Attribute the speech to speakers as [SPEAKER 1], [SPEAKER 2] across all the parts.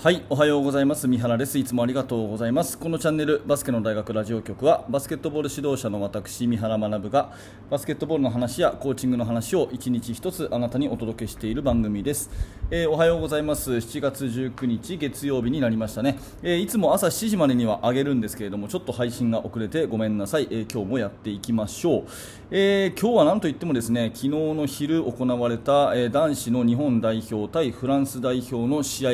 [SPEAKER 1] はいおはようございます。三原です。いつもありがとうございます。このチャンネルバスケの大学ラジオ局はバスケットボール指導者の私三原学がバスケットボールの話やコーチングの話を一日一つあなたにお届けしている番組です、えー、おはようございます。7月19日月曜日になりましたね、えー、いつも朝7時までには上げるんですけれどもちょっと配信が遅れてごめんなさい、えー、今日もやっていきましょう、え今日はなんといってもですね昨日の昼行われた、え男子の日本代表対フランス代表の試合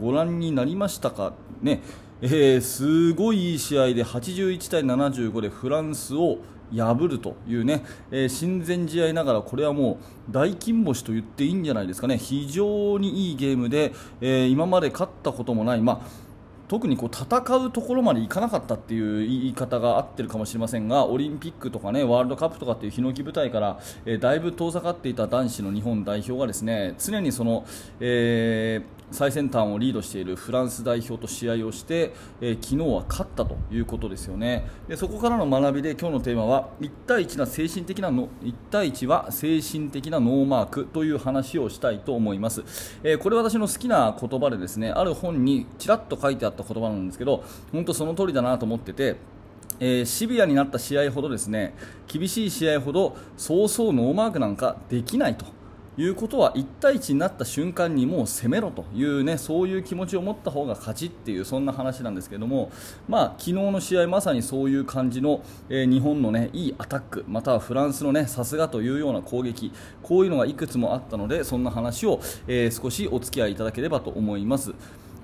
[SPEAKER 1] ご覧になりましたか？ね、えー、すごいいい試合で81対75でフランスを破るというね、えー、親善試合ながらこれはもう大金星と言っていいんじゃないですかね。非常にいいゲームで、えー、今まで勝ったこともない、まあ特にこう戦うところまでいかなかったっていう言い方が合ってるかもしれませんがオリンピックとか、ね、ワールドカップとかっていうヒノキ舞台から、えー、だいぶ遠ざかっていた男子の日本代表がですね常にその、えー、最先端をリードしているフランス代表と試合をして、えー、昨日は勝ったということですよね。でそこからの学びで今日のテーマは1対1な精神的なの1対1は精神的なノーマークという話をしたいと思います、えー、これ私の好きな言葉でですねある本にちらっと書いてあった言葉なんですけど本当その通りだなと思っててえー、シビアになった試合ほどですね厳しい試合ほどそうそうノーマークなんかできないということは1対1になった瞬間にもう攻めろというねそういう気持ちを持った方が勝ちっていうそんな話なんですけどもまあ昨日の試合まさにそういう感じの、えー、日本のねいいアタックまたはフランスのさすがというような攻撃こういうのがいくつもあったのでそんな話を、えー、少しお付き合いいただければと思います。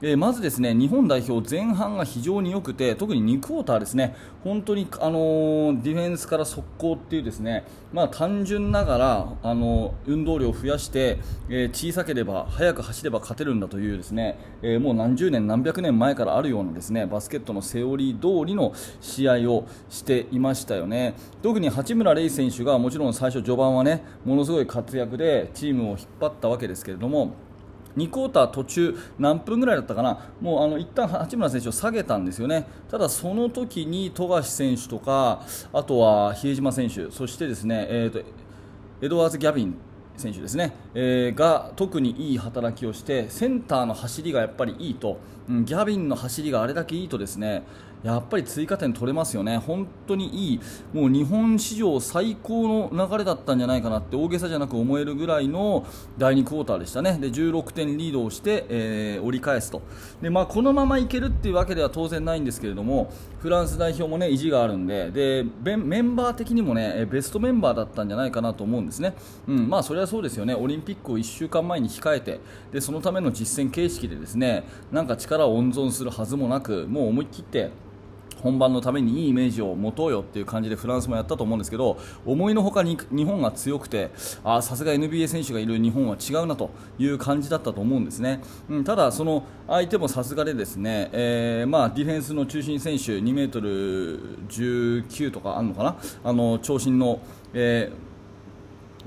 [SPEAKER 1] え、まずですね日本代表前半が非常に良くて特に2クォーターですね。本当に、あの、ディフェンスから速攻っていうですねまあ、単純ながら、あの、運動量を増やして、え小さければ速く走れば勝てるんだというですね、えもう何十年何百年前からあるようなですねバスケットのセオリー通りの試合をしていましたよね。特に八村塁選手がもちろん最初序盤はねものすごい活躍でチームを引っ張ったわけですけれども2クォーター途中何分ぐらいだったかな？もうあの一旦八村選手を下げたんですよね。ただその時に富樫選手とかあとは比江島選手そしてですね、えーと、エドワーズ・ギャビン選手ですね、えー、が特にいい働きをしてセンターの走りがやっぱりいいと、ギャビンの走りがあれだけいいとですねやっぱり追加点取れますよね、本当にいい、もう日本史上最高の流れだったんじゃないかなって大げさじゃなく思えるぐらいの第2クォーターでしたね、で16点リードをして、えー、折り返すと。で、まあ、このままいけるっていうわけでは当然ないんですけれども、フランス代表も、ね、意地があるんででメンバー的にも、ね、ベストメンバーだったんじゃないかなと思うんですね、うんまあ、それはそうですよね、オリンピックを1週間前に控えてでそのための実戦形式でですねなんか力を温存するはずもなくもう思い切って。本番のためにいいイメージを持とうよっていう感じでフランスもやったと思うんですけど思いのほかに日本が強くてさすが NBA 選手がいる日本は違うなという感じだったと思うんですね、うん、ただ、その相手もさすがでですね、えー、まあ、ディフェンスの中心選手2メートル19とかあるのかな？あの長身の、えー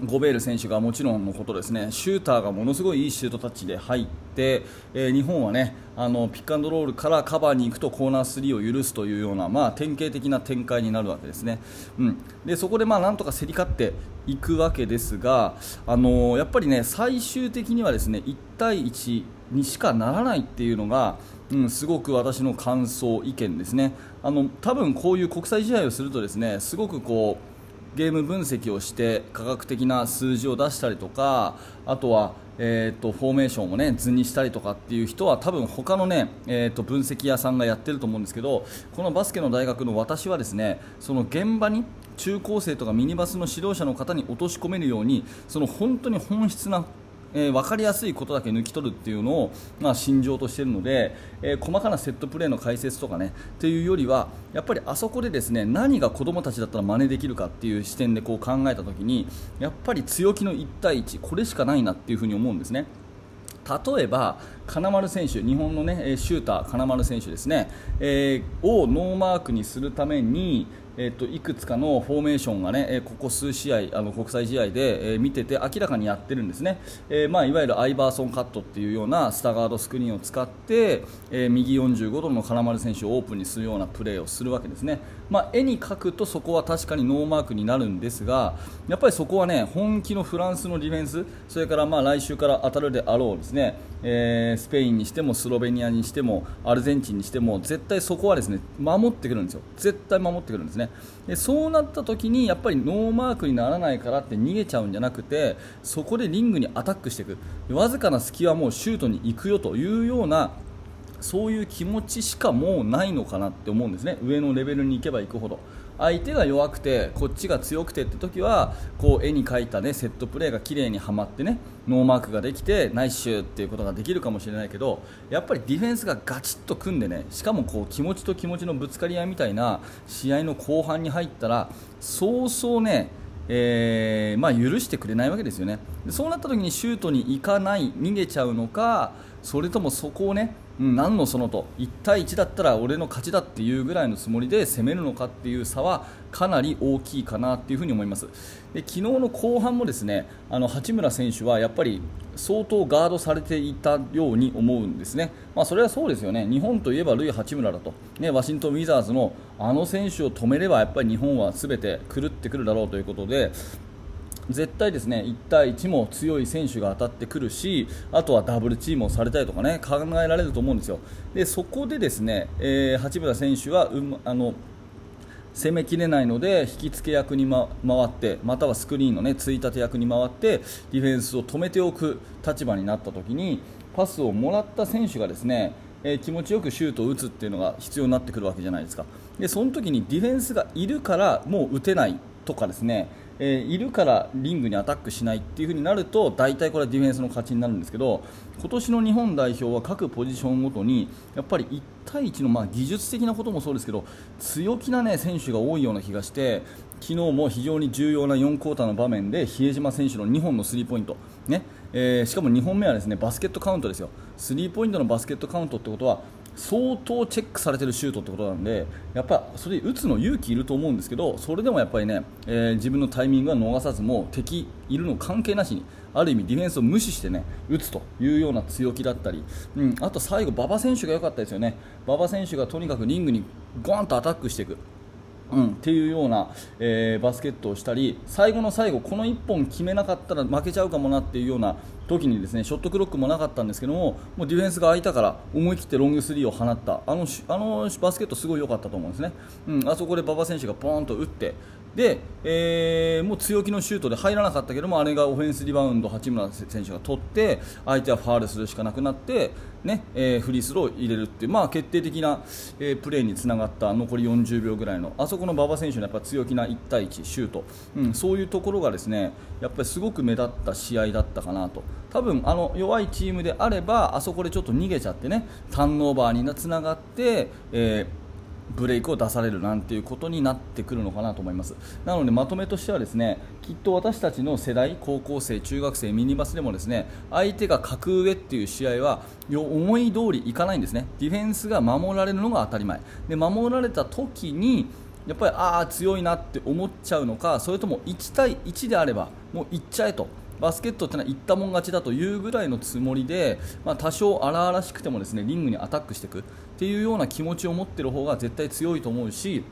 [SPEAKER 1] ゴベール選手がもちろんのことですねシューターがものすごいいいシュートタッチで入って、えー、日本はねあのピックアンドロールからカバーに行くとコーナー3を許すというような、まあ、典型的な展開になるわけですね、うん、でそこでまあなんとか競り勝っていくわけですが、あのー、やっぱりね最終的にはですね1対1にしかならないっていうのがうん、すごく私の感想、意見ですね。あの多分こういう国際試合をするとですねすごくこうゲーム分析をして科学的な数字を出したりとかあとは、えーと、フォーメーションを、ね、図にしたりとかっていう人は多分他のね、えーと、分析屋さんがやってると思うんですけどこのバスケの大学の私はですねその現場に中高生とかミニバスの指導者の方に落とし込めるようにその本当に本質なえー、分かりやすいことだけ抜き取るっていうのを、まあ、心情としているので、えー、細かなセットプレーの解説とかねっていうよりはやっぱりあそこでですね何が子どもたちだったら真似できるかっていう視点でこう考えた時にやっぱり強気の1対1これしかないなっていうふに思うんですね。例えば金丸選手、日本の、ね、シューター金丸選手ですね、えー、をノーマークにするために、えーと、いくつかのフォーメーションがね、えここ数試合あの国際試合で、えー、見てて明らかにやってるんですね、えー、まあ、いわゆる Iverson cut っていうような staggered screen を使って、えー、右45度の金丸選手をオープンにするようなプレーをするわけですね、まあ、絵に描くとそこは確かにノーマークになるんですがやっぱりそこはね本気のフランスのディフェンスそれからまあ来週から当たるであろうですね。えー、スペインにしてもスロベニアにしてもアルゼンチンにしても絶対そこはですね守ってくるんですよ、絶対守ってくるんですね。でそうなった時にやっぱりノーマークにならないからって逃げちゃうんじゃなくてそこでリングにアタックしていく。わずかな隙はもうシュートに行くよというようなそういう気持ちしかもうないのかなって思うんですね上のレベルに行けば行くほど。相手が弱くてこっちが強くてって時はこう絵に描いた、ね、セットプレーが綺麗にはまってねノーマークができてナイスシューっていうことができるかもしれないけどやっぱりディフェンスがガチッと組んでねしかもこう気持ちと気持ちのぶつかり合いみたいな試合の後半に入ったらそうそうねえー、まあ、許してくれないわけですよねそうなった時にシュートに行かない逃げちゃうのかそれともそこをねうん、何のそのと1対1だったら俺の勝ちだっていうぐらいのつもりで攻めるのかっていう差はかなり大きいかなっていうふに思います。で昨日の後半もですねあの八村選手はやっぱり相当ガードされていたように思うんですね、まあ、それはそうですよね。日本といえばルイ・八村だと、ね、ワシントン・ウィザーズのあの選手を止めればやっぱり日本は全て狂ってくるだろうということで絶対ですね1対1も強い選手が当たってくるしあとはダブルチームをされたりとかね考えられると思うんですよ。でそこでですね、えー、八村選手は、うん、あの攻めきれないので引き付け役に、ま、回ってまたはスクリーンの、ね、ついたて役に回ってディフェンスを止めておく立場になった時にパスをもらった選手がですねえー、気持ちよくシュートを打つっていうのが必要になってくるわけじゃないですか。でその時にディフェンスがいるからもう打てないとかですねえー、いるからリングにアタックしないっていう風になると大体これはディフェンスの勝ちになるんですけど今年の日本代表は各ポジションごとにやっぱり1対1のまあ技術的なこともそうですけど強気な、ね、選手が多いような気がして昨日も非常に重要な4クォーターの場面で比江島選手の2本のスリーポイント、ねえー、しかも2本目はですねバスケットカウントですよ。スリーポイントのバスケットカウントってことは相当チェックされてるシュートってことなんでやっぱそれ打つの勇気いると思うんですけどそれでもやっぱりね、えー、自分のタイミングは逃さずも敵いるの関係なしにある意味ディフェンスを無視してね打つというような強気だったり、うん、あと最後馬場選手が良かったですよね。馬場選手がとにかくリングにゴーンとアタックしていく。うん、っていうような、えー、バスケットをしたり最後の最後この1本決めなかったら負けちゃうかもなっていうような時にですねショットクロックもなかったんですけどももうディフェンスが空いたから思い切ってロングスリーを放った。あのあのバスケットすごい良かったと思うんですね、うん、あそこで馬場選手がポーンと打ってで、えー、もう強気のシュートで入らなかったけどもあれがオフェンスリバウンド八村選手が取って相手はファールするしかなくなってねえー、フリースローを入れるっていう、まあ、決定的な、えー、プレーにつながった残り40秒ぐらいのあそこの馬場選手のやっぱ強気な1対1シュート、うん、そういうところがですねやっぱりすごく目立った試合だったかなと。多分あの弱いチームであればあそこでちょっと逃げちゃってねターンオーバーにつながって、えーブレイクを出されるなんていうことになってくるのかなと思います。なのでまとめとしてはですねきっと私たちの世代高校生、中学生、ミニバスでもですね相手が格上っていう試合は思い通りいかないんですね。ディフェンスが守られるのが当たり前。で守られた時にやっぱりああ強いなって思っちゃうのかそれとも1対1であればもう行っちゃえと。バスケットってのは言ったもん勝ちだというぐらいのつもりで、まあ、多少荒々しくてもですねリングにアタックしていくっていうような気持ちを持ってる方が絶対強いと思うし、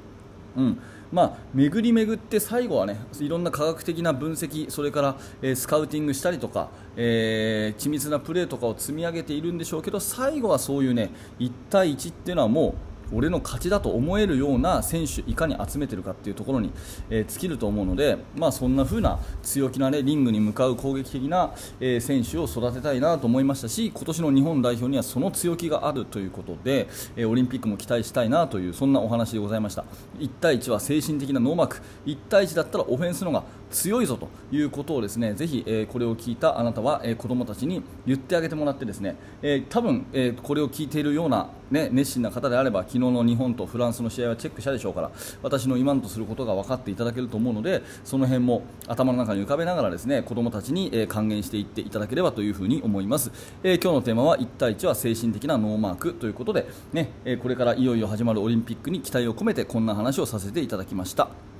[SPEAKER 1] うん。まあ、巡り巡って最後はねいろんな科学的な分析それから、えー、スカウティングしたりとか、えー、緻密なプレーとかを積み上げているんでしょうけど最後はそういうね1対1っていうのはもう俺の勝ちだと思えるような選手いかに集めてるかというところに、えー、尽きると思うので、まあ、そんな風な強気な、ね、リングに向かう攻撃的な、えー、選手を育てたいなと思いましたし今年の日本代表にはその強気があるということで、えー、オリンピックも期待したいなというそんなお話でございました。1対1は精神的なノーマーク。1対1だったらオフェンスのが強いぞということをですねぜひ、え、これを聞いたあなたは、えー、子供たちに言ってあげてもらってですね、え、多分、えー、これを聞いているような、ね、熱心な方であれば昨日の日本とフランスの試合はチェックしたでしょうから私の今のとすることが分かっていただけると思うのでその辺も頭の中に浮かべながらですね子供たちに、え、還元していっていただければというふに思います、え、今日のテーマは1対1は精神的なノーマークということで、ねえ、これからいよいよ始まるオリンピックに期待を込めてこんな話をさせていただきました。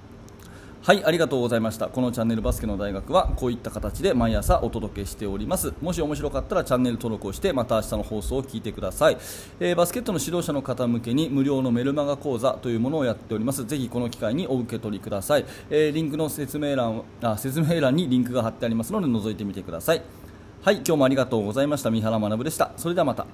[SPEAKER 1] はいありがとうございました。このチャンネルバスケの大学はこういった形で毎朝お届けしております。もし面白かったらチャンネル登録をしてまた明日の放送を聞いてください、えー、バスケットの指導者の方向けに無料のメルマガ講座というものをやっております。ぜひこの機会にお受け取りください、えー、リンクの説明欄あ説明欄にリンクが貼ってありますので覗いてみてください。はい今日もありがとうございました。三原学でした。それではまた。